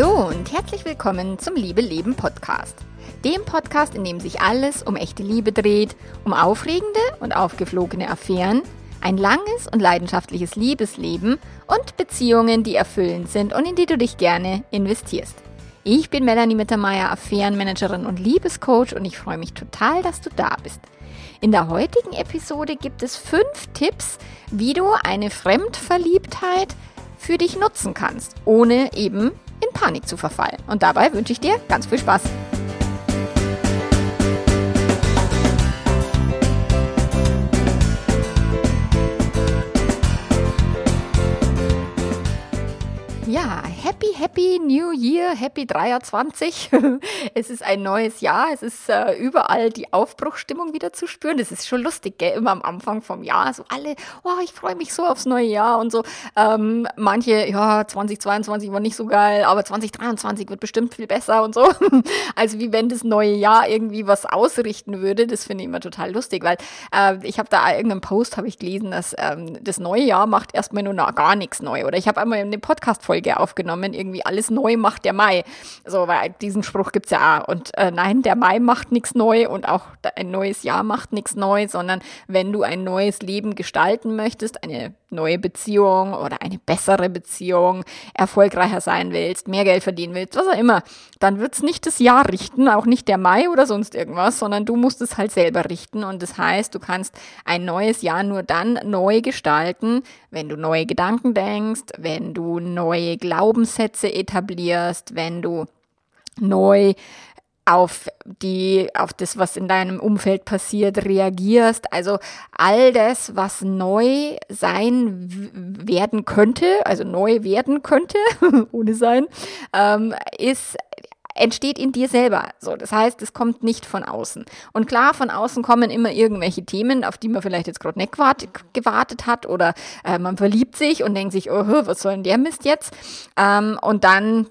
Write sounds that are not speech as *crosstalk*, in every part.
Hallo und herzlich willkommen zum Liebe Leben Podcast. Dem Podcast, in dem sich alles um echte Liebe dreht, um aufregende und aufgeflogene Affären, ein langes und leidenschaftliches Liebesleben und Beziehungen, die erfüllend sind und in die du dich gerne investierst. Ich bin Melanie Mittermeier, Affärenmanagerin und Liebescoach und ich freue mich total, dass du da bist. In der heutigen Episode gibt es fünf Tipps, wie du eine Fremdverliebtheit für dich nutzen kannst, ohne eben in Panik zu verfallen. Und dabei wünsche ich dir ganz viel Spaß. Happy, happy New Year, happy 23. *laughs* es ist ein neues Jahr, es ist äh, überall die Aufbruchstimmung wieder zu spüren. Das ist schon lustig, gell? immer am Anfang vom Jahr. So alle, oh, ich freue mich so aufs neue Jahr und so. Ähm, manche, ja, 2022 war nicht so geil, aber 2023 wird bestimmt viel besser und so. *laughs* also wie wenn das neue Jahr irgendwie was ausrichten würde. Das finde ich immer total lustig, weil äh, ich habe da irgendeinen Post, habe ich gelesen, dass ähm, das neue Jahr macht erstmal nur gar nichts neu. Oder ich habe einmal eine Podcast-Folge Folge aufgenommen, irgendwie alles neu macht der Mai. So, weil diesen Spruch gibt es ja auch. Und äh, nein, der Mai macht nichts neu und auch ein neues Jahr macht nichts neu, sondern wenn du ein neues Leben gestalten möchtest, eine neue Beziehung oder eine bessere Beziehung, erfolgreicher sein willst, mehr Geld verdienen willst, was auch immer, dann wird es nicht das Jahr richten, auch nicht der Mai oder sonst irgendwas, sondern du musst es halt selber richten. Und das heißt, du kannst ein neues Jahr nur dann neu gestalten, wenn du neue Gedanken denkst, wenn du neue Glaubenssätze etablierst, wenn du neu auf die, auf das, was in deinem Umfeld passiert, reagierst. Also all das, was neu sein werden könnte, also neu werden könnte, *laughs* ohne sein, ähm, ist entsteht in dir selber. So, das heißt, es kommt nicht von außen. Und klar, von außen kommen immer irgendwelche Themen, auf die man vielleicht jetzt gerade nicht gewartet hat oder äh, man verliebt sich und denkt sich, oh, was soll denn der Mist jetzt? Ähm, und dann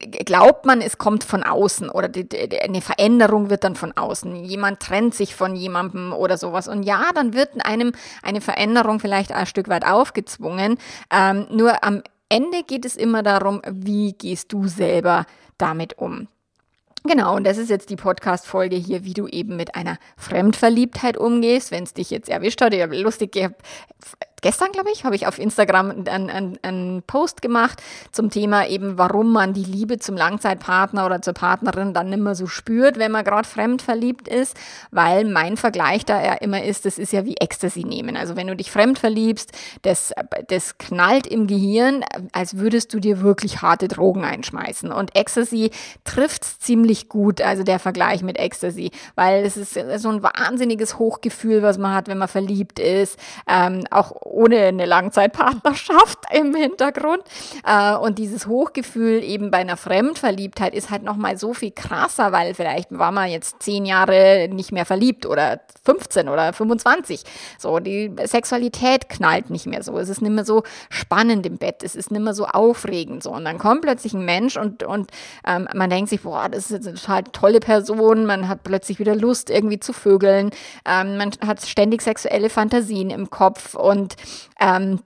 glaubt man, es kommt von außen oder die, die, eine Veränderung wird dann von außen. Jemand trennt sich von jemandem oder sowas. Und ja, dann wird einem eine Veränderung vielleicht ein Stück weit aufgezwungen. Ähm, nur am Ende geht es immer darum, wie gehst du selber damit um. Genau, und das ist jetzt die Podcast-Folge hier, wie du eben mit einer Fremdverliebtheit umgehst, wenn es dich jetzt erwischt hat. Ich habe lustig, ich gestern, glaube ich, habe ich auf Instagram einen, einen, einen Post gemacht zum Thema eben, warum man die Liebe zum Langzeitpartner oder zur Partnerin dann nicht mehr so spürt, wenn man gerade fremd verliebt ist, weil mein Vergleich da ja immer ist, das ist ja wie Ecstasy nehmen. Also wenn du dich fremd verliebst, das, das knallt im Gehirn, als würdest du dir wirklich harte Drogen einschmeißen. Und Ecstasy trifft es ziemlich gut, also der Vergleich mit Ecstasy, weil es ist so ein wahnsinniges Hochgefühl, was man hat, wenn man verliebt ist. Ähm, auch ohne eine Langzeitpartnerschaft *laughs* im Hintergrund. Äh, und dieses Hochgefühl eben bei einer Fremdverliebtheit ist halt nochmal so viel krasser, weil vielleicht war man jetzt zehn Jahre nicht mehr verliebt oder 15 oder 25. So, die Sexualität knallt nicht mehr so. Es ist nicht mehr so spannend im Bett. Es ist nicht mehr so aufregend. So. Und dann kommt plötzlich ein Mensch und, und ähm, man denkt sich, boah, das ist jetzt eine total tolle Person. Man hat plötzlich wieder Lust, irgendwie zu vögeln. Ähm, man hat ständig sexuelle Fantasien im Kopf und ähm,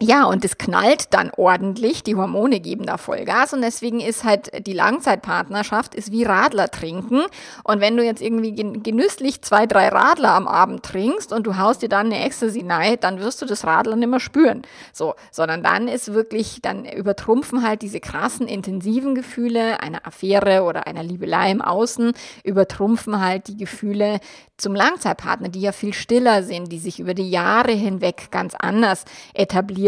ja, und es knallt dann ordentlich, die Hormone geben da Vollgas. Und deswegen ist halt die Langzeitpartnerschaft ist wie Radler trinken. Und wenn du jetzt irgendwie genüsslich zwei, drei Radler am Abend trinkst und du haust dir dann eine Ecstasy rein, dann wirst du das Radler nicht mehr spüren. So, sondern dann ist wirklich, dann übertrumpfen halt diese krassen, intensiven Gefühle einer Affäre oder einer Liebelei im Außen, übertrumpfen halt die Gefühle zum Langzeitpartner, die ja viel stiller sind, die sich über die Jahre hinweg ganz anders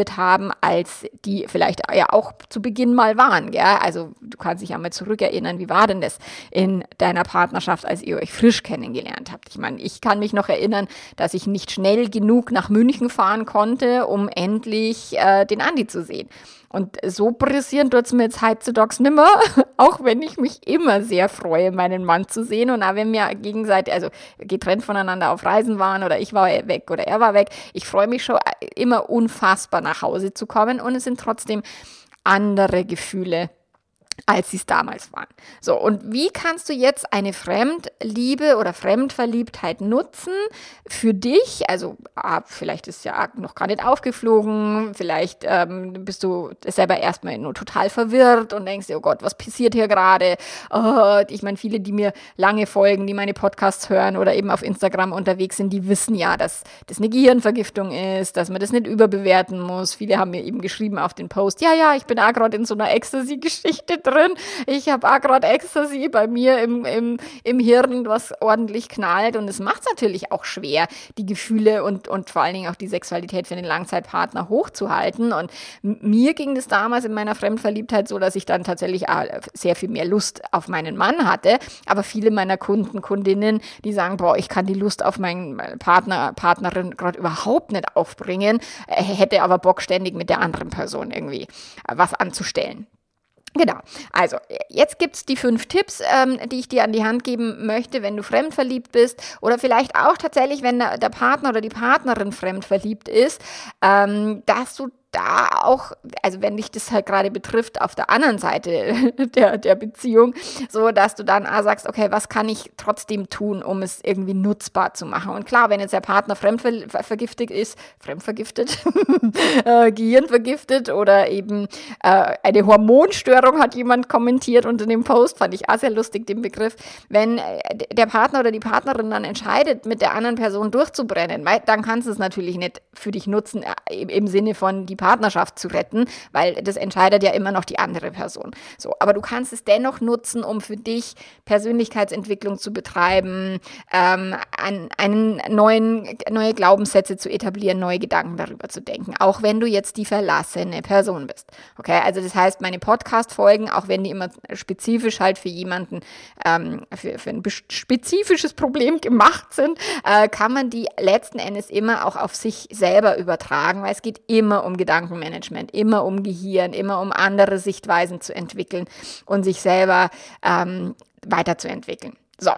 etabliert haben, als die vielleicht ja auch zu Beginn mal waren. Gell? Also du kannst dich ja mal zurückerinnern, wie war denn das in deiner Partnerschaft, als ihr euch frisch kennengelernt habt? Ich meine, ich kann mich noch erinnern, dass ich nicht schnell genug nach München fahren konnte, um endlich äh, den Andi zu sehen. Und so pressieren tut es mir jetzt heutzutage nimmer, *laughs* auch wenn ich mich immer sehr freue, meinen Mann zu sehen. Und auch wenn wir gegenseitig, also getrennt voneinander auf Reisen waren oder ich war weg oder er war weg, ich freue mich schon immer unfassbar nach Hause zu kommen. Und es sind trotzdem andere Gefühle als sie es damals waren. So, und wie kannst du jetzt eine Fremdliebe oder Fremdverliebtheit nutzen für dich? Also, ah, vielleicht ist ja noch gar nicht aufgeflogen, vielleicht ähm, bist du selber erstmal nur total verwirrt und denkst dir, oh Gott, was passiert hier gerade? Oh, ich meine, viele, die mir lange folgen, die meine Podcasts hören oder eben auf Instagram unterwegs sind, die wissen ja, dass das eine Gehirnvergiftung ist, dass man das nicht überbewerten muss. Viele haben mir eben geschrieben auf den Post, ja, ja, ich bin auch gerade in so einer Ecstasy-Geschichte drin. Ich habe auch gerade Ecstasy bei mir im, im, im Hirn, was ordentlich knallt. Und es macht es natürlich auch schwer, die Gefühle und, und vor allen Dingen auch die Sexualität für den Langzeitpartner hochzuhalten. Und mir ging es damals in meiner Fremdverliebtheit so, dass ich dann tatsächlich sehr viel mehr Lust auf meinen Mann hatte. Aber viele meiner Kunden, Kundinnen, die sagen, boah, ich kann die Lust auf meinen Partner, Partnerin gerade überhaupt nicht aufbringen, äh, hätte aber Bock ständig mit der anderen Person irgendwie äh, was anzustellen. Genau. Also, jetzt gibt's die fünf Tipps, ähm, die ich dir an die Hand geben möchte, wenn du fremdverliebt bist oder vielleicht auch tatsächlich, wenn der, der Partner oder die Partnerin fremdverliebt ist, ähm, dass du da auch, also wenn dich das halt gerade betrifft, auf der anderen Seite *laughs* der, der Beziehung, so dass du dann ah, sagst, okay, was kann ich trotzdem tun, um es irgendwie nutzbar zu machen? Und klar, wenn jetzt der Partner fremdvergiftet ist, fremdvergiftet, *laughs* äh, Gehirnvergiftet oder eben äh, eine Hormonstörung, hat jemand kommentiert unter dem Post, fand ich auch sehr lustig, den Begriff. Wenn äh, der Partner oder die Partnerin dann entscheidet, mit der anderen Person durchzubrennen, dann kannst du es natürlich nicht für dich nutzen, äh, im Sinne von die Partnerschaft zu retten, weil das entscheidet ja immer noch die andere Person. So, aber du kannst es dennoch nutzen, um für dich Persönlichkeitsentwicklung zu betreiben, ähm, an, einen neuen, neue Glaubenssätze zu etablieren, neue Gedanken darüber zu denken, auch wenn du jetzt die verlassene Person bist. Okay, also das heißt, meine Podcast-Folgen, auch wenn die immer spezifisch halt für jemanden, ähm, für, für ein spezifisches Problem gemacht sind, äh, kann man die letzten Endes immer auch auf sich selber übertragen, weil es geht immer um Gedanken Gedankenmanagement, immer um Gehirn, immer um andere Sichtweisen zu entwickeln und sich selber ähm, weiterzuentwickeln. So,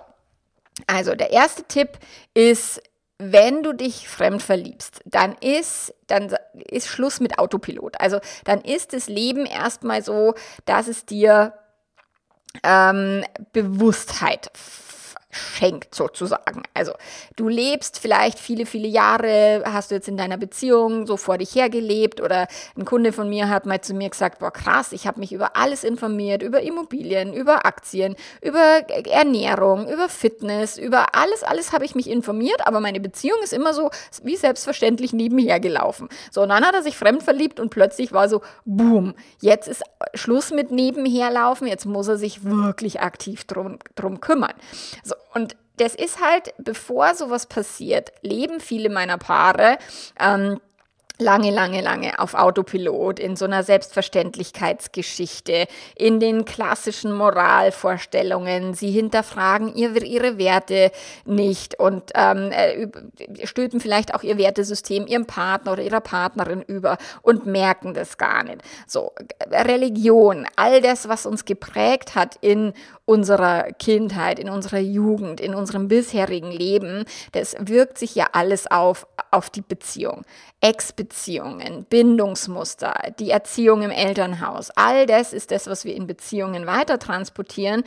also der erste Tipp ist, wenn du dich fremd verliebst, dann ist, dann ist Schluss mit Autopilot. Also dann ist das Leben erstmal so, dass es dir ähm, Bewusstheit schenkt sozusagen. Also du lebst vielleicht viele, viele Jahre, hast du jetzt in deiner Beziehung so vor dich hergelebt oder ein Kunde von mir hat mal zu mir gesagt, boah krass, ich habe mich über alles informiert, über Immobilien, über Aktien, über Ernährung, über Fitness, über alles, alles habe ich mich informiert, aber meine Beziehung ist immer so wie selbstverständlich nebenher gelaufen. So, und dann hat er sich fremd verliebt und plötzlich war so, boom, jetzt ist Schluss mit nebenherlaufen, jetzt muss er sich wirklich aktiv drum, drum kümmern. So, und das ist halt, bevor sowas passiert, leben viele meiner Paare ähm, lange, lange, lange auf Autopilot, in so einer Selbstverständlichkeitsgeschichte, in den klassischen Moralvorstellungen. Sie hinterfragen ihr, ihre Werte nicht und ähm, äh, stülpen vielleicht auch ihr Wertesystem ihrem Partner oder ihrer Partnerin über und merken das gar nicht. So, Religion, all das, was uns geprägt hat in unserer Kindheit, in unserer Jugend, in unserem bisherigen Leben, das wirkt sich ja alles auf, auf die Beziehung. Ex-Beziehungen, Bindungsmuster, die Erziehung im Elternhaus, all das ist das, was wir in Beziehungen weiter transportieren,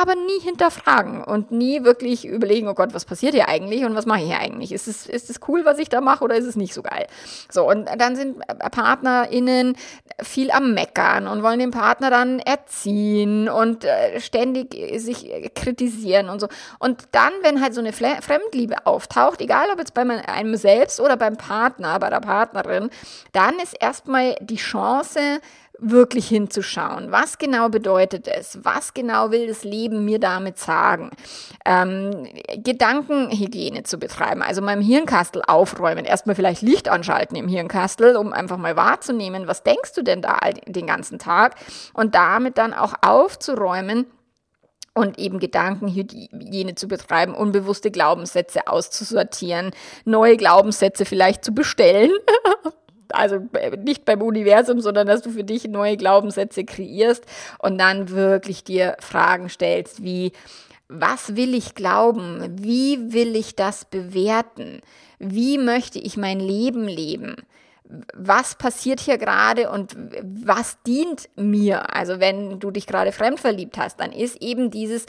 aber nie hinterfragen und nie wirklich überlegen, oh Gott, was passiert hier eigentlich und was mache ich hier eigentlich? Ist es, ist es cool, was ich da mache oder ist es nicht so geil? So, und dann sind PartnerInnen viel am Meckern und wollen den Partner dann erziehen und äh, ständig sich kritisieren und so. Und dann, wenn halt so eine Fremdliebe auftaucht, egal ob jetzt bei einem selbst oder beim Partner, bei der Partnerin, dann ist erstmal die Chance, wirklich hinzuschauen. Was genau bedeutet es? Was genau will das Leben mir damit sagen? Ähm, Gedankenhygiene zu betreiben, also im Hirnkastel aufräumen, erstmal vielleicht Licht anschalten im Hirnkastel, um einfach mal wahrzunehmen, was denkst du denn da den ganzen Tag? Und damit dann auch aufzuräumen, und eben Gedankenhygiene zu betreiben, unbewusste Glaubenssätze auszusortieren, neue Glaubenssätze vielleicht zu bestellen, *laughs* also äh, nicht beim Universum, sondern dass du für dich neue Glaubenssätze kreierst und dann wirklich dir Fragen stellst wie, was will ich glauben? Wie will ich das bewerten? Wie möchte ich mein Leben leben? was passiert hier gerade und was dient mir? Also wenn du dich gerade fremd verliebt hast, dann ist eben dieses,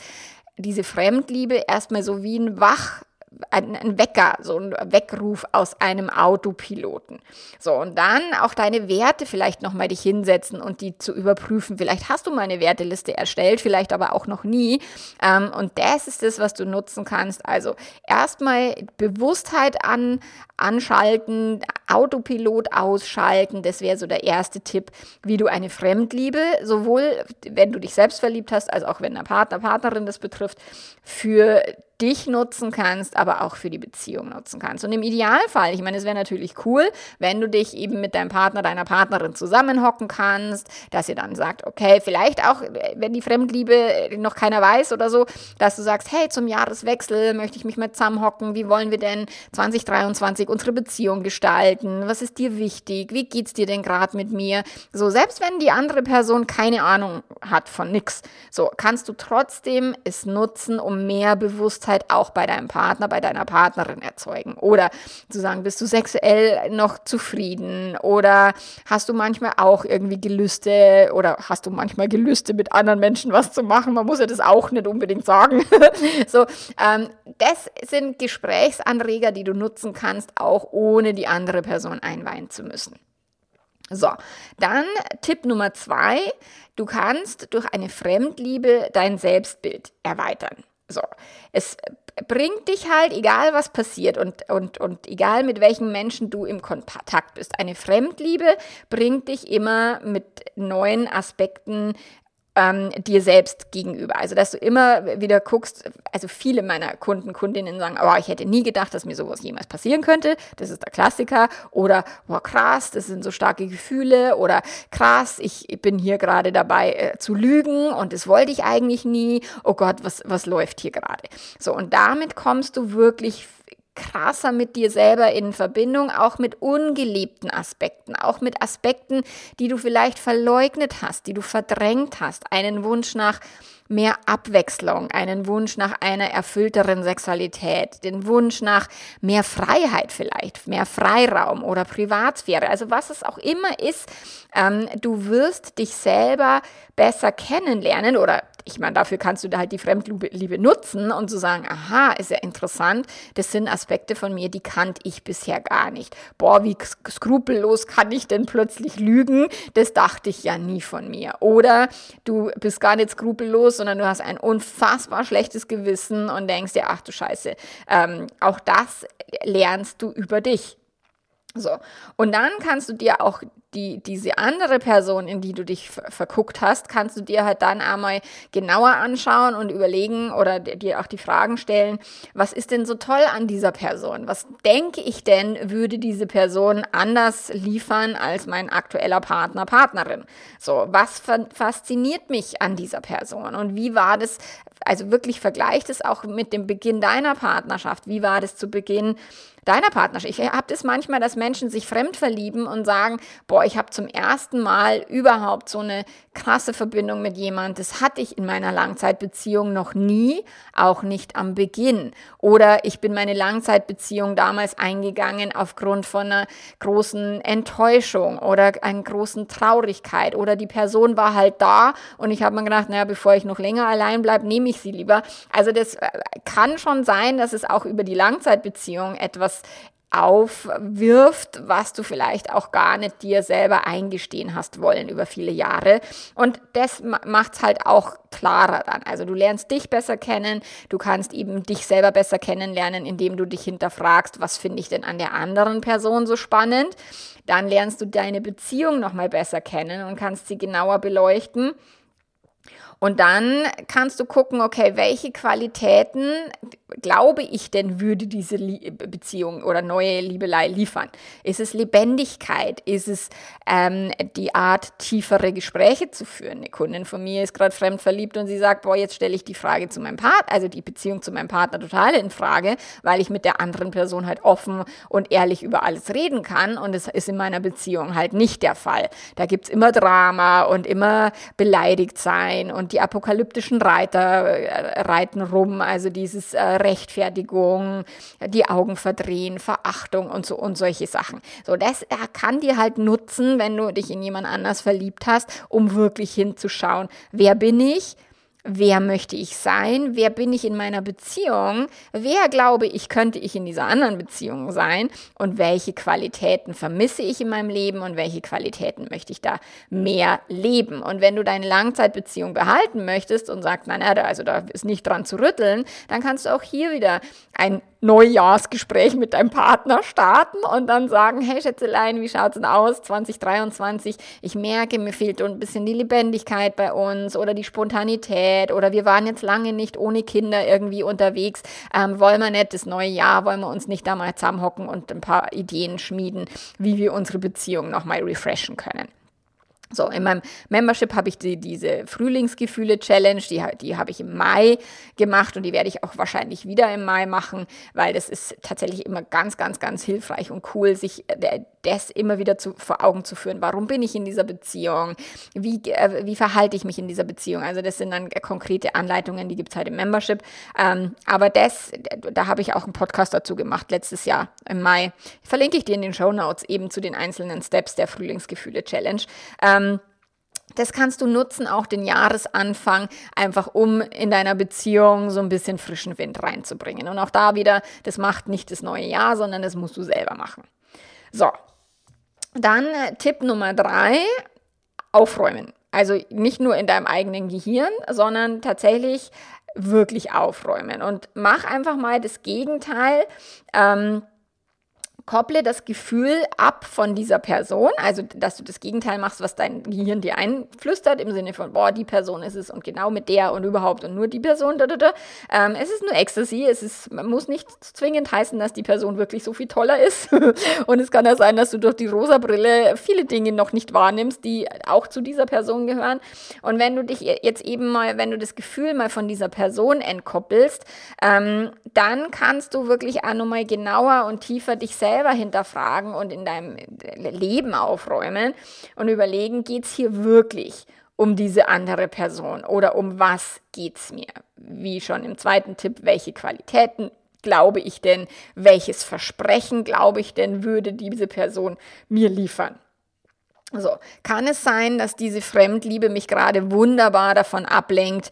diese Fremdliebe erstmal so wie ein Wach, ein, ein Wecker, so ein Weckruf aus einem Autopiloten. So, und dann auch deine Werte vielleicht nochmal dich hinsetzen und die zu überprüfen. Vielleicht hast du mal eine Werteliste erstellt, vielleicht aber auch noch nie. Ähm, und das ist das, was du nutzen kannst. Also erstmal Bewusstheit an, anschalten, Autopilot ausschalten. Das wäre so der erste Tipp, wie du eine Fremdliebe, sowohl wenn du dich selbst verliebt hast, als auch wenn der Partner, Partnerin das betrifft, für dich nutzen kannst, aber auch für die Beziehung nutzen kannst. Und im Idealfall, ich meine, es wäre natürlich cool, wenn du dich eben mit deinem Partner, deiner Partnerin zusammenhocken kannst, dass ihr dann sagt, okay, vielleicht auch, wenn die Fremdliebe noch keiner weiß oder so, dass du sagst, hey, zum Jahreswechsel möchte ich mich mit zusammenhocken, wie wollen wir denn 2023 unsere Beziehung gestalten? Was ist dir wichtig? Wie geht's dir denn gerade mit mir? So, selbst wenn die andere Person keine Ahnung hat von nix, so kannst du trotzdem es nutzen, um mehr Bewusstsein Bewusstheit auch bei deinem Partner, bei deiner Partnerin erzeugen. Oder zu sagen, bist du sexuell noch zufrieden? Oder hast du manchmal auch irgendwie Gelüste oder hast du manchmal Gelüste mit anderen Menschen was zu machen? Man muss ja das auch nicht unbedingt sagen. *laughs* so, ähm, das sind Gesprächsanreger, die du nutzen kannst, auch ohne die andere Person einweihen zu müssen. So, dann Tipp Nummer zwei. Du kannst durch eine Fremdliebe dein Selbstbild erweitern. So, es bringt dich halt, egal was passiert und, und, und egal mit welchen Menschen du im Kontakt bist. Eine Fremdliebe bringt dich immer mit neuen Aspekten ähm, dir selbst gegenüber. Also, dass du immer wieder guckst, also viele meiner Kunden, Kundinnen sagen, oh, ich hätte nie gedacht, dass mir sowas jemals passieren könnte. Das ist der Klassiker. Oder, boah, krass, das sind so starke Gefühle. Oder krass, ich bin hier gerade dabei äh, zu lügen und das wollte ich eigentlich nie. Oh Gott, was, was läuft hier gerade? So, und damit kommst du wirklich krasser mit dir selber in Verbindung, auch mit ungelebten Aspekten, auch mit Aspekten, die du vielleicht verleugnet hast, die du verdrängt hast, einen Wunsch nach mehr Abwechslung, einen Wunsch nach einer erfüllteren Sexualität, den Wunsch nach mehr Freiheit vielleicht, mehr Freiraum oder Privatsphäre, also was es auch immer ist, ähm, du wirst dich selber besser kennenlernen oder ich meine, dafür kannst du da halt die Fremdliebe nutzen und zu so sagen, aha, ist ja interessant, das sind Aspekte von mir, die kannte ich bisher gar nicht. Boah, wie skrupellos kann ich denn plötzlich lügen? Das dachte ich ja nie von mir. Oder du bist gar nicht skrupellos, sondern du hast ein unfassbar schlechtes Gewissen und denkst dir, ach du Scheiße, ähm, auch das lernst du über dich. So. Und dann kannst du dir auch die, diese andere Person, in die du dich verguckt hast, kannst du dir halt dann einmal genauer anschauen und überlegen oder dir auch die Fragen stellen, was ist denn so toll an dieser Person? Was denke ich denn, würde diese Person anders liefern als mein aktueller Partner, Partnerin? So, was fasziniert mich an dieser Person? Und wie war das, also wirklich vergleicht es auch mit dem Beginn deiner Partnerschaft. Wie war das zu Beginn deiner Partnerschaft? Ich habe das manchmal, dass Menschen sich fremd verlieben und sagen, boah, ich habe zum ersten Mal überhaupt so eine krasse Verbindung mit jemand. Das hatte ich in meiner Langzeitbeziehung noch nie, auch nicht am Beginn. Oder ich bin meine Langzeitbeziehung damals eingegangen aufgrund von einer großen Enttäuschung oder einer großen Traurigkeit oder die Person war halt da und ich habe mir gedacht, naja, bevor ich noch länger allein bleibe, nehme ich sie lieber. Also das äh, kann schon sein, dass es auch über die Langzeitbeziehung etwas aufwirft, was du vielleicht auch gar nicht dir selber eingestehen hast wollen über viele Jahre. Und das macht es halt auch klarer dann. Also du lernst dich besser kennen, du kannst eben dich selber besser kennenlernen, indem du dich hinterfragst, was finde ich denn an der anderen Person so spannend. Dann lernst du deine Beziehung nochmal besser kennen und kannst sie genauer beleuchten. Und dann kannst du gucken, okay, welche Qualitäten glaube ich denn, würde diese Beziehung oder neue Liebelei liefern? Ist es Lebendigkeit? Ist es ähm, die Art, tiefere Gespräche zu führen? Eine Kundin von mir ist gerade fremd verliebt und sie sagt, boah, jetzt stelle ich die Frage zu meinem Partner, also die Beziehung zu meinem Partner total in Frage, weil ich mit der anderen Person halt offen und ehrlich über alles reden kann und es ist in meiner Beziehung halt nicht der Fall. Da gibt's immer Drama und immer beleidigt sein und die apokalyptischen Reiter äh, reiten rum, also dieses äh, Rechtfertigung, die Augen verdrehen, Verachtung und so und solche Sachen. So, das kann dir halt nutzen, wenn du dich in jemand anders verliebt hast, um wirklich hinzuschauen, wer bin ich? Wer möchte ich sein, wer bin ich in meiner Beziehung, wer glaube ich, könnte ich in dieser anderen Beziehung sein? Und welche Qualitäten vermisse ich in meinem Leben und welche Qualitäten möchte ich da mehr leben. Und wenn du deine Langzeitbeziehung behalten möchtest und sagst, nein, also da ist nicht dran zu rütteln, dann kannst du auch hier wieder ein Neujahrsgespräch mit deinem Partner starten und dann sagen, hey Schätzelein, wie schaut's denn aus 2023? Ich merke, mir fehlt ein bisschen die Lebendigkeit bei uns oder die Spontanität oder wir waren jetzt lange nicht ohne Kinder irgendwie unterwegs. Ähm, wollen wir nicht das neue Jahr, wollen wir uns nicht da mal zusammenhocken und ein paar Ideen schmieden, wie wir unsere Beziehung nochmal refreshen können. So, in meinem Membership habe ich die, diese Frühlingsgefühle-Challenge, die, die habe ich im Mai gemacht und die werde ich auch wahrscheinlich wieder im Mai machen, weil das ist tatsächlich immer ganz, ganz, ganz hilfreich und cool, sich äh, das immer wieder zu, vor Augen zu führen. Warum bin ich in dieser Beziehung? Wie, äh, wie verhalte ich mich in dieser Beziehung? Also das sind dann konkrete Anleitungen, die gibt es halt im Membership. Ähm, aber das, da habe ich auch einen Podcast dazu gemacht, letztes Jahr im Mai. Verlinke ich dir in den Show Notes eben zu den einzelnen Steps der Frühlingsgefühle-Challenge. Ähm, das kannst du nutzen, auch den Jahresanfang, einfach um in deiner Beziehung so ein bisschen frischen Wind reinzubringen. Und auch da wieder, das macht nicht das neue Jahr, sondern das musst du selber machen. So, dann äh, Tipp Nummer drei, aufräumen. Also nicht nur in deinem eigenen Gehirn, sondern tatsächlich wirklich aufräumen. Und mach einfach mal das Gegenteil. Ähm, kopple das Gefühl ab von dieser Person, also dass du das Gegenteil machst, was dein Gehirn dir einflüstert, im Sinne von, boah, die Person ist es und genau mit der und überhaupt und nur die Person. Da, da, da. Ähm, es ist nur Ecstasy, es ist, muss nicht zwingend heißen, dass die Person wirklich so viel toller ist. *laughs* und es kann ja sein, dass du durch die rosa Brille viele Dinge noch nicht wahrnimmst, die auch zu dieser Person gehören. Und wenn du dich jetzt eben mal, wenn du das Gefühl mal von dieser Person entkoppelst, ähm, dann kannst du wirklich auch nochmal genauer und tiefer dich selbst selber hinterfragen und in deinem Leben aufräumen und überlegen, geht es hier wirklich um diese andere Person oder um was geht es mir? Wie schon im zweiten Tipp, welche Qualitäten glaube ich denn, welches Versprechen glaube ich denn, würde diese Person mir liefern? So, kann es sein, dass diese Fremdliebe mich gerade wunderbar davon ablenkt,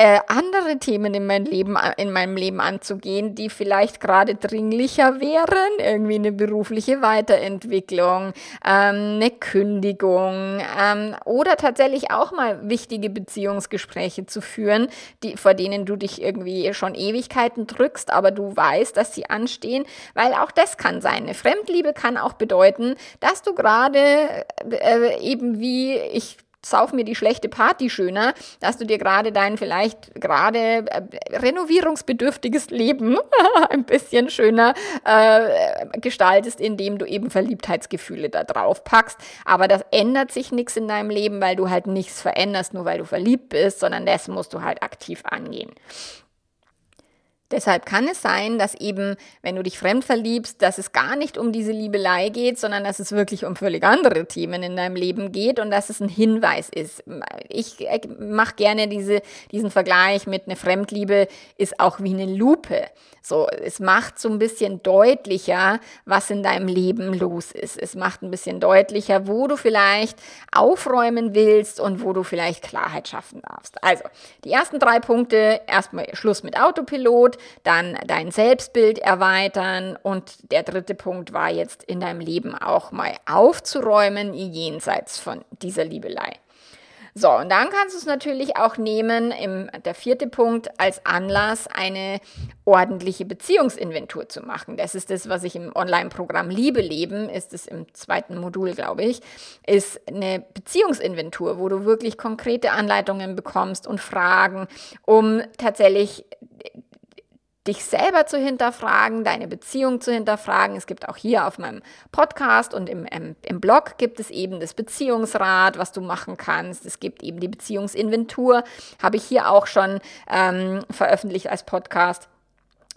äh, andere Themen in, mein Leben, in meinem Leben anzugehen, die vielleicht gerade dringlicher wären. Irgendwie eine berufliche Weiterentwicklung, ähm, eine Kündigung ähm, oder tatsächlich auch mal wichtige Beziehungsgespräche zu führen, die, vor denen du dich irgendwie schon Ewigkeiten drückst, aber du weißt, dass sie anstehen, weil auch das kann sein. Eine Fremdliebe kann auch bedeuten, dass du gerade äh, eben wie ich sauf mir die schlechte Party schöner, dass du dir gerade dein vielleicht gerade äh, renovierungsbedürftiges Leben *laughs* ein bisschen schöner äh, gestaltest, indem du eben Verliebtheitsgefühle da drauf packst. Aber das ändert sich nichts in deinem Leben, weil du halt nichts veränderst, nur weil du verliebt bist, sondern das musst du halt aktiv angehen. Deshalb kann es sein, dass eben, wenn du dich fremd verliebst, dass es gar nicht um diese Liebelei geht, sondern dass es wirklich um völlig andere Themen in deinem Leben geht und dass es ein Hinweis ist. Ich mache gerne diese, diesen Vergleich mit einer Fremdliebe ist auch wie eine Lupe. So, es macht so ein bisschen deutlicher, was in deinem Leben los ist. Es macht ein bisschen deutlicher, wo du vielleicht aufräumen willst und wo du vielleicht Klarheit schaffen darfst. Also, die ersten drei Punkte, erstmal Schluss mit Autopilot, dann dein Selbstbild erweitern und der dritte Punkt war jetzt in deinem Leben auch mal aufzuräumen jenseits von dieser Liebelei. So, und dann kannst du es natürlich auch nehmen, im, der vierte Punkt, als Anlass, eine ordentliche Beziehungsinventur zu machen. Das ist das, was ich im Online-Programm Liebe leben, ist es im zweiten Modul, glaube ich, ist eine Beziehungsinventur, wo du wirklich konkrete Anleitungen bekommst und Fragen, um tatsächlich dich selber zu hinterfragen, deine Beziehung zu hinterfragen. Es gibt auch hier auf meinem Podcast und im, im, im Blog gibt es eben das Beziehungsrad, was du machen kannst. Es gibt eben die Beziehungsinventur, habe ich hier auch schon ähm, veröffentlicht als Podcast.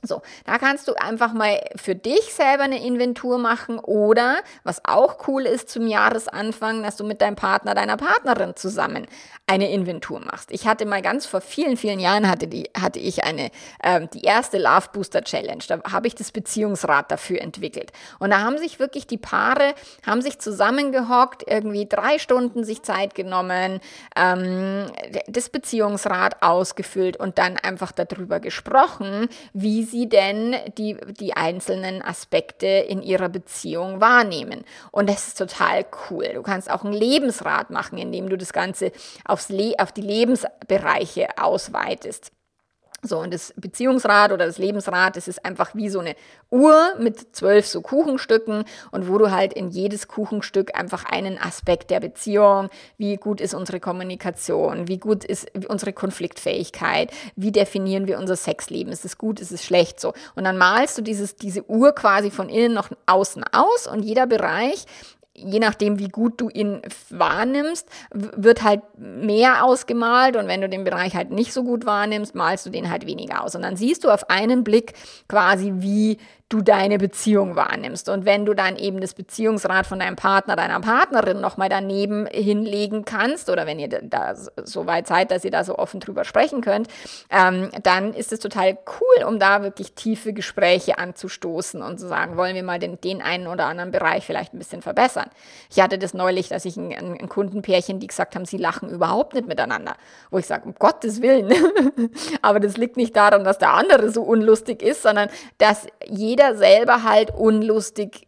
So, da kannst du einfach mal für dich selber eine Inventur machen oder, was auch cool ist zum Jahresanfang, dass du mit deinem Partner, deiner Partnerin zusammen eine Inventur machst. Ich hatte mal ganz vor vielen, vielen Jahren hatte, die, hatte ich eine, ähm, die erste Love Booster Challenge. Da habe ich das Beziehungsrad dafür entwickelt. Und da haben sich wirklich die Paare, haben sich zusammengehockt, irgendwie drei Stunden sich Zeit genommen, ähm, das Beziehungsrad ausgefüllt und dann einfach darüber gesprochen, wie sie denn die, die einzelnen Aspekte in ihrer Beziehung wahrnehmen. Und das ist total cool. Du kannst auch ein Lebensrad machen, indem du das Ganze aufs Le auf die Lebensbereiche ausweitest. So, und das Beziehungsrad oder das Lebensrad, das ist einfach wie so eine Uhr mit zwölf so Kuchenstücken und wo du halt in jedes Kuchenstück einfach einen Aspekt der Beziehung, wie gut ist unsere Kommunikation, wie gut ist unsere Konfliktfähigkeit, wie definieren wir unser Sexleben, ist es gut, ist es schlecht, so. Und dann malst du dieses, diese Uhr quasi von innen nach außen aus und jeder Bereich je nachdem, wie gut du ihn wahrnimmst, wird halt mehr ausgemalt und wenn du den Bereich halt nicht so gut wahrnimmst, malst du den halt weniger aus. Und dann siehst du auf einen Blick quasi, wie du deine Beziehung wahrnimmst. Und wenn du dann eben das Beziehungsrat von deinem Partner, deiner Partnerin nochmal daneben hinlegen kannst, oder wenn ihr da so weit seid, dass ihr da so offen drüber sprechen könnt, ähm, dann ist es total cool, um da wirklich tiefe Gespräche anzustoßen und zu sagen, wollen wir mal den, den einen oder anderen Bereich vielleicht ein bisschen verbessern. Ich hatte das neulich, dass ich ein, ein Kundenpärchen, die gesagt haben, sie lachen überhaupt nicht miteinander. Wo ich sage, um Gottes Willen. *laughs* Aber das liegt nicht daran, dass der andere so unlustig ist, sondern dass jeder jeder selber halt unlustig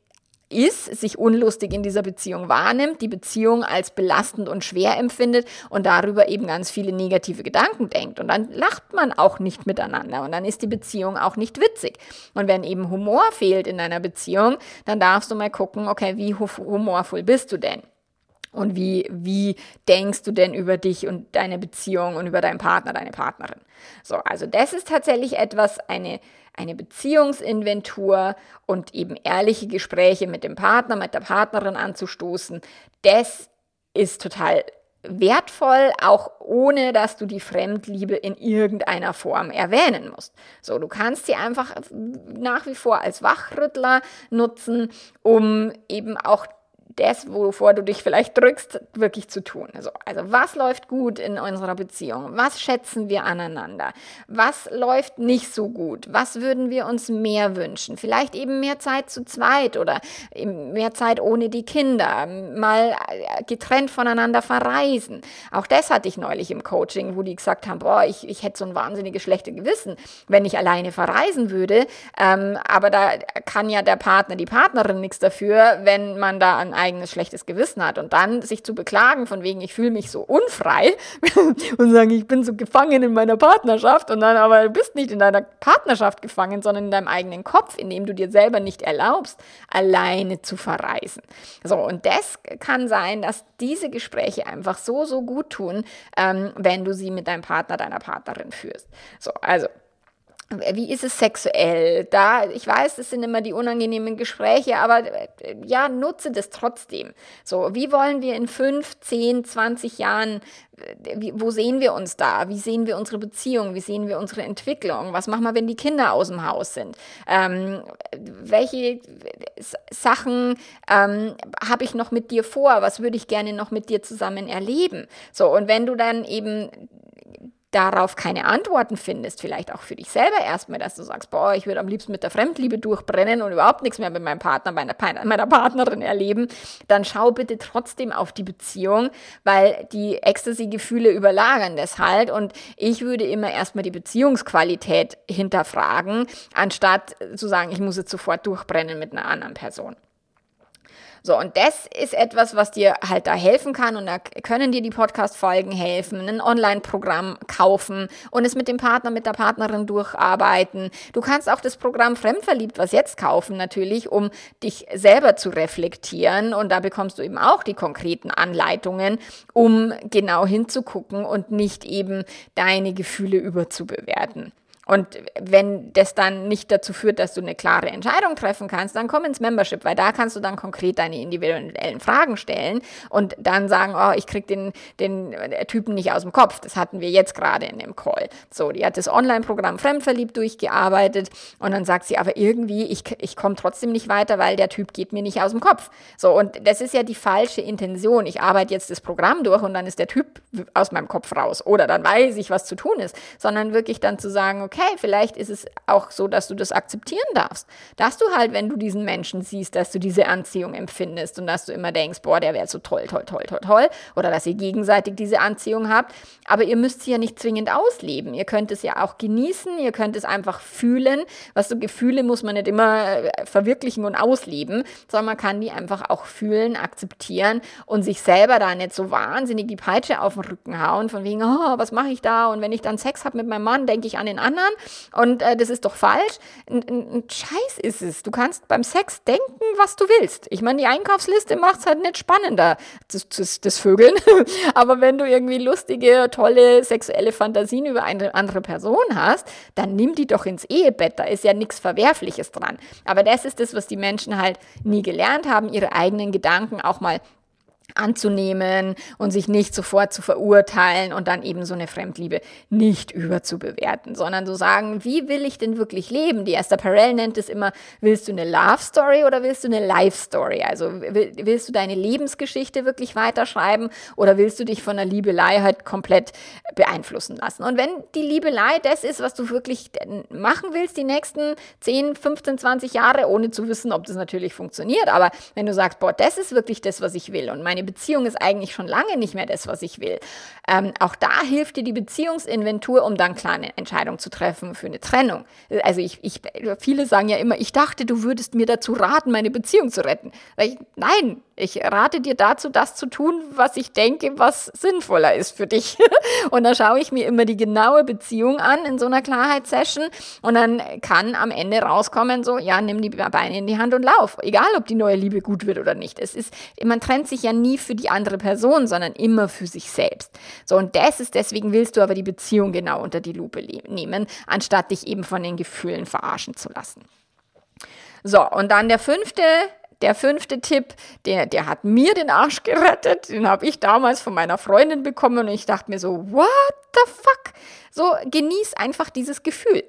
ist, sich unlustig in dieser Beziehung wahrnimmt, die Beziehung als belastend und schwer empfindet und darüber eben ganz viele negative Gedanken denkt. Und dann lacht man auch nicht miteinander und dann ist die Beziehung auch nicht witzig. Und wenn eben Humor fehlt in einer Beziehung, dann darfst du mal gucken, okay, wie humorvoll bist du denn? Und wie, wie denkst du denn über dich und deine Beziehung und über deinen Partner, deine Partnerin? So, also das ist tatsächlich etwas, eine, eine Beziehungsinventur und eben ehrliche Gespräche mit dem Partner, mit der Partnerin anzustoßen. Das ist total wertvoll, auch ohne dass du die Fremdliebe in irgendeiner Form erwähnen musst. So, du kannst sie einfach nach wie vor als Wachrüttler nutzen, um eben auch das, wovor du dich vielleicht drückst, wirklich zu tun. Also, also was läuft gut in unserer Beziehung? Was schätzen wir aneinander? Was läuft nicht so gut? Was würden wir uns mehr wünschen? Vielleicht eben mehr Zeit zu zweit oder mehr Zeit ohne die Kinder, mal äh, getrennt voneinander verreisen. Auch das hatte ich neulich im Coaching, wo die gesagt haben, boah, ich, ich hätte so ein wahnsinniges schlechte Gewissen, wenn ich alleine verreisen würde. Ähm, aber da kann ja der Partner, die Partnerin nichts dafür, wenn man da an eigenes schlechtes Gewissen hat und dann sich zu beklagen von wegen, ich fühle mich so unfrei *laughs* und sagen, ich bin so gefangen in meiner Partnerschaft und dann aber du bist nicht in deiner Partnerschaft gefangen, sondern in deinem eigenen Kopf, in dem du dir selber nicht erlaubst, alleine zu verreisen. So, und das kann sein, dass diese Gespräche einfach so, so gut tun, ähm, wenn du sie mit deinem Partner, deiner Partnerin führst. So, also wie ist es sexuell? Da, ich weiß, das sind immer die unangenehmen Gespräche, aber äh, ja, nutze das trotzdem. So, wie wollen wir in fünf, zehn, zwanzig Jahren, äh, wo sehen wir uns da? Wie sehen wir unsere Beziehung? Wie sehen wir unsere Entwicklung? Was machen wir, wenn die Kinder aus dem Haus sind? Ähm, welche Sachen ähm, habe ich noch mit dir vor? Was würde ich gerne noch mit dir zusammen erleben? So, und wenn du dann eben darauf keine Antworten findest, vielleicht auch für dich selber erstmal, dass du sagst, boah, ich würde am liebsten mit der Fremdliebe durchbrennen und überhaupt nichts mehr mit meinem Partner, meiner, meiner Partnerin erleben, dann schau bitte trotzdem auf die Beziehung, weil die Ecstasy-Gefühle überlagern das halt und ich würde immer erstmal die Beziehungsqualität hinterfragen, anstatt zu sagen, ich muss jetzt sofort durchbrennen mit einer anderen Person. So, und das ist etwas, was dir halt da helfen kann und da können dir die Podcast-Folgen helfen, ein Online-Programm kaufen und es mit dem Partner, mit der Partnerin durcharbeiten. Du kannst auch das Programm Fremdverliebt, was jetzt kaufen, natürlich, um dich selber zu reflektieren und da bekommst du eben auch die konkreten Anleitungen, um genau hinzugucken und nicht eben deine Gefühle überzubewerten. Und wenn das dann nicht dazu führt, dass du eine klare Entscheidung treffen kannst, dann komm ins Membership, weil da kannst du dann konkret deine individuellen Fragen stellen und dann sagen, oh, ich krieg den, den Typen nicht aus dem Kopf. Das hatten wir jetzt gerade in dem Call. So, die hat das Online-Programm Fremdverliebt durchgearbeitet und dann sagt sie, aber irgendwie, ich, ich komme trotzdem nicht weiter, weil der Typ geht mir nicht aus dem Kopf. So, und das ist ja die falsche Intention. Ich arbeite jetzt das Programm durch und dann ist der Typ aus meinem Kopf raus. Oder dann weiß ich, was zu tun ist. Sondern wirklich dann zu sagen, okay, okay, vielleicht ist es auch so, dass du das akzeptieren darfst. Dass du halt, wenn du diesen Menschen siehst, dass du diese Anziehung empfindest und dass du immer denkst, boah, der wäre so toll, toll, toll, toll, toll. Oder dass ihr gegenseitig diese Anziehung habt. Aber ihr müsst sie ja nicht zwingend ausleben. Ihr könnt es ja auch genießen, ihr könnt es einfach fühlen. Was so Gefühle muss man nicht immer äh, verwirklichen und ausleben, sondern man kann die einfach auch fühlen, akzeptieren und sich selber da nicht so wahnsinnig die Peitsche auf den Rücken hauen, von wegen, oh, was mache ich da? Und wenn ich dann Sex habe mit meinem Mann, denke ich an den anderen anderen und äh, das ist doch falsch. Ein, ein, Scheiß ist es. Du kannst beim Sex denken, was du willst. Ich meine, die Einkaufsliste macht es halt nicht spannender, das, das, das Vögeln. *laughs* Aber wenn du irgendwie lustige, tolle sexuelle Fantasien über eine andere Person hast, dann nimm die doch ins Ehebett. Da ist ja nichts Verwerfliches dran. Aber das ist das, was die Menschen halt nie gelernt haben, ihre eigenen Gedanken auch mal anzunehmen und sich nicht sofort zu verurteilen und dann eben so eine Fremdliebe nicht überzubewerten, sondern zu sagen, wie will ich denn wirklich leben? Die Esther Perel nennt es immer, willst du eine Love Story oder willst du eine Life Story? Also willst du deine Lebensgeschichte wirklich weiterschreiben oder willst du dich von der Liebelei halt komplett beeinflussen lassen? Und wenn die Liebelei das ist, was du wirklich machen willst, die nächsten 10, 15, 20 Jahre, ohne zu wissen, ob das natürlich funktioniert, aber wenn du sagst, boah, das ist wirklich das, was ich will und mein meine Beziehung ist eigentlich schon lange nicht mehr das, was ich will. Ähm, auch da hilft dir die Beziehungsinventur, um dann klar eine Entscheidung zu treffen für eine Trennung. Also ich, ich, viele sagen ja immer, ich dachte, du würdest mir dazu raten, meine Beziehung zu retten. Ich, nein, ich rate dir dazu, das zu tun, was ich denke, was sinnvoller ist für dich. *laughs* und da schaue ich mir immer die genaue Beziehung an in so einer Klarheitssession und dann kann am Ende rauskommen, so, ja, nimm die Beine in die Hand und lauf. Egal, ob die neue Liebe gut wird oder nicht. Es ist, man trennt sich ja nie für die andere Person, sondern immer für sich selbst. So, und das ist, deswegen willst du aber die Beziehung genau unter die Lupe nehmen, anstatt dich eben von den Gefühlen verarschen zu lassen. So, und dann der fünfte der fünfte Tipp, der, der hat mir den Arsch gerettet. Den habe ich damals von meiner Freundin bekommen und ich dachte mir so, what the fuck? So, genieß einfach dieses Gefühl.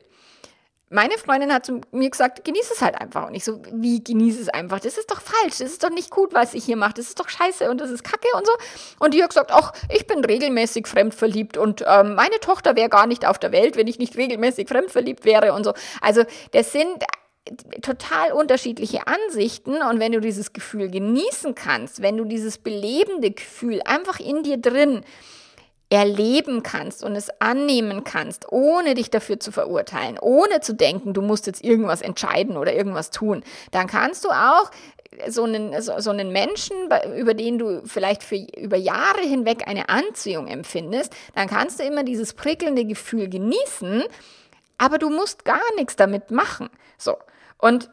Meine Freundin hat zu mir gesagt, genieß es halt einfach. Und ich so, wie genieß es einfach? Das ist doch falsch, das ist doch nicht gut, was ich hier mache. Das ist doch scheiße und das ist kacke und so. Und die hat gesagt, ach, ich bin regelmäßig fremdverliebt und ähm, meine Tochter wäre gar nicht auf der Welt, wenn ich nicht regelmäßig fremdverliebt wäre und so. Also das sind total unterschiedliche Ansichten und wenn du dieses Gefühl genießen kannst, wenn du dieses belebende Gefühl einfach in dir drin erleben kannst und es annehmen kannst, ohne dich dafür zu verurteilen, ohne zu denken, du musst jetzt irgendwas entscheiden oder irgendwas tun, dann kannst du auch so einen, so, einen Menschen, über den du vielleicht für, über Jahre hinweg eine Anziehung empfindest, dann kannst du immer dieses prickelnde Gefühl genießen, aber du musst gar nichts damit machen. So. Und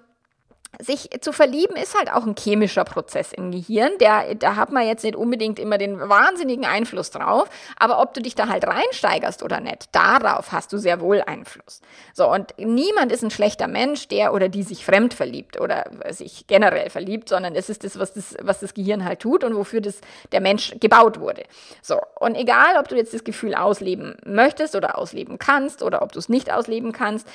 sich zu verlieben ist halt auch ein chemischer Prozess im Gehirn. Der, da hat man jetzt nicht unbedingt immer den wahnsinnigen Einfluss drauf. Aber ob du dich da halt reinsteigerst oder nicht, darauf hast du sehr wohl Einfluss. So, und niemand ist ein schlechter Mensch, der oder die sich fremd verliebt oder sich generell verliebt, sondern es ist das, was das, was das Gehirn halt tut und wofür das, der Mensch gebaut wurde. So, und egal, ob du jetzt das Gefühl ausleben möchtest oder ausleben kannst oder ob du es nicht ausleben kannst,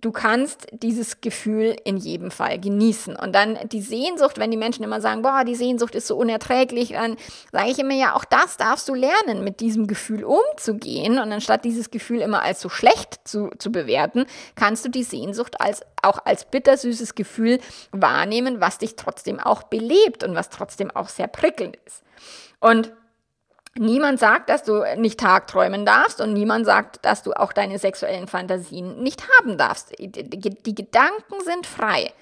du kannst dieses Gefühl in jedem Fall genießen. Und dann die Sehnsucht, wenn die Menschen immer sagen, boah, die Sehnsucht ist so unerträglich, dann sage ich immer, ja, auch das darfst du lernen, mit diesem Gefühl umzugehen. Und anstatt dieses Gefühl immer als so schlecht zu, zu bewerten, kannst du die Sehnsucht als, auch als bittersüßes Gefühl wahrnehmen, was dich trotzdem auch belebt und was trotzdem auch sehr prickelnd ist. Und Niemand sagt, dass du nicht tagträumen darfst und niemand sagt, dass du auch deine sexuellen Fantasien nicht haben darfst. Die, Gedanken sind frei.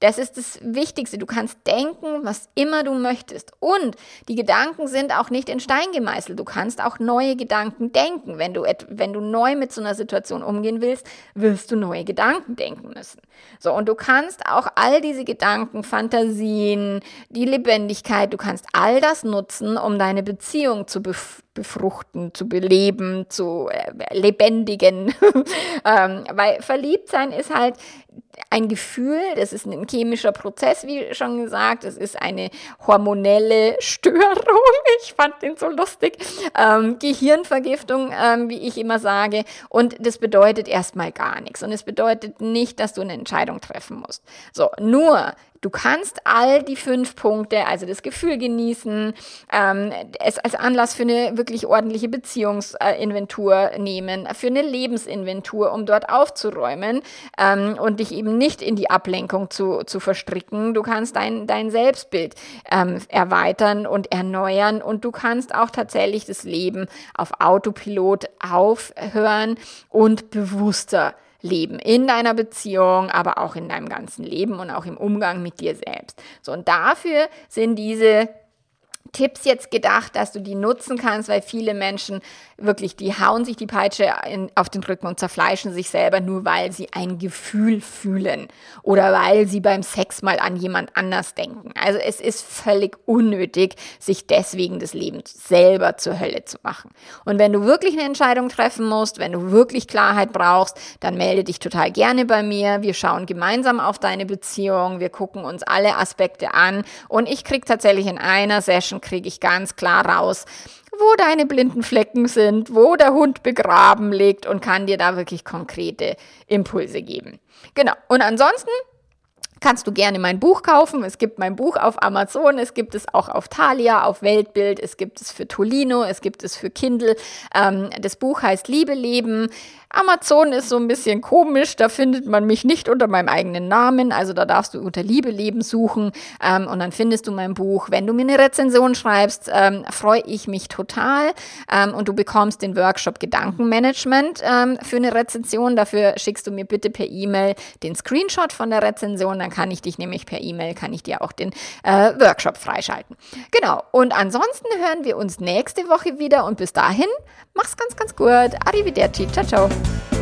Das ist das Wichtigste. Du kannst denken, was immer du möchtest. Und die Gedanken sind auch nicht in Stein gemeißelt. Du kannst auch neue Gedanken denken. Wenn du, wenn du neu mit so einer Situation umgehen willst, wirst du neue Gedanken denken müssen. So, und du kannst auch all diese Gedanken, Fantasien, die Lebendigkeit, du kannst all das nutzen, um deine Beziehung zu, befruchten, zu beleben, zu äh, lebendigen. *laughs* ähm, weil verliebt sein ist halt ein Gefühl, das ist ein chemischer Prozess, wie schon gesagt, es ist eine hormonelle Störung, *laughs* ich fand den so lustig, ähm, Gehirnvergiftung, ähm, wie ich immer sage, und das bedeutet erstmal gar nichts. Und es bedeutet nicht, dass du eine Entscheidung treffen musst. So, nur Du kannst all die fünf Punkte, also das Gefühl genießen, ähm, es als Anlass für eine wirklich ordentliche Beziehungsinventur nehmen, für eine Lebensinventur, um dort aufzuräumen ähm, und dich eben nicht in die Ablenkung zu, zu verstricken. Du kannst dein, dein Selbstbild ähm, erweitern und erneuern und du kannst auch tatsächlich das Leben auf Autopilot aufhören und bewusster leben in deiner Beziehung, aber auch in deinem ganzen Leben und auch im Umgang mit dir selbst. So, und dafür sind diese Tipps jetzt gedacht, dass du die nutzen kannst, weil viele Menschen wirklich, die hauen sich die Peitsche in, auf den Rücken und zerfleischen sich selber nur, weil sie ein Gefühl fühlen oder weil sie beim Sex mal an jemand anders denken. Also es ist völlig unnötig, sich deswegen das Leben selber zur Hölle zu machen. Und wenn du wirklich eine Entscheidung treffen musst, wenn du wirklich Klarheit brauchst, dann melde dich total gerne bei mir. Wir schauen gemeinsam auf deine Beziehung, wir gucken uns alle Aspekte an und ich krieg tatsächlich in einer Session kriege ich ganz klar raus, wo deine blinden Flecken sind, wo der Hund begraben liegt und kann dir da wirklich konkrete Impulse geben. Genau. Und ansonsten kannst du gerne mein Buch kaufen. Es gibt mein Buch auf Amazon, es gibt es auch auf Thalia, auf Weltbild, es gibt es für Tolino, es gibt es für Kindle. Ähm, das Buch heißt Liebe leben. Amazon ist so ein bisschen komisch, da findet man mich nicht unter meinem eigenen Namen, also da darfst du unter Liebe leben suchen ähm, und dann findest du mein Buch. Wenn du mir eine Rezension schreibst, ähm, freue ich mich total ähm, und du bekommst den Workshop Gedankenmanagement ähm, für eine Rezension. Dafür schickst du mir bitte per E-Mail den Screenshot von der Rezension, dann kann ich dich nämlich per E-Mail, kann ich dir auch den äh, Workshop freischalten. Genau, und ansonsten hören wir uns nächste Woche wieder und bis dahin, mach's ganz, ganz gut. Arrivederci, ciao, ciao.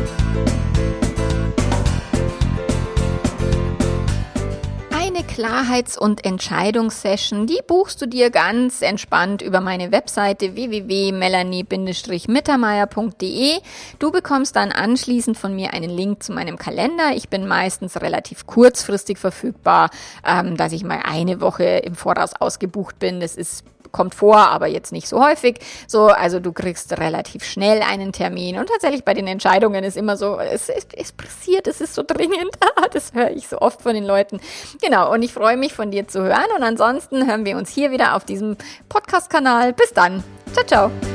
Klarheits- und Entscheidungssession, die buchst du dir ganz entspannt über meine Webseite www.melanie-mittermeier.de. Du bekommst dann anschließend von mir einen Link zu meinem Kalender. Ich bin meistens relativ kurzfristig verfügbar, ähm, dass ich mal eine Woche im Voraus ausgebucht bin. Das ist kommt vor, aber jetzt nicht so häufig. So, also du kriegst relativ schnell einen Termin. Und tatsächlich bei den Entscheidungen ist immer so, es, es, es pressiert, es ist so *laughs* dringend. das höre ich so oft von den Leuten. Genau, und ich freue mich von dir zu hören. Und ansonsten hören wir uns hier wieder auf diesem Podcast-Kanal. Bis dann. Ciao, ciao.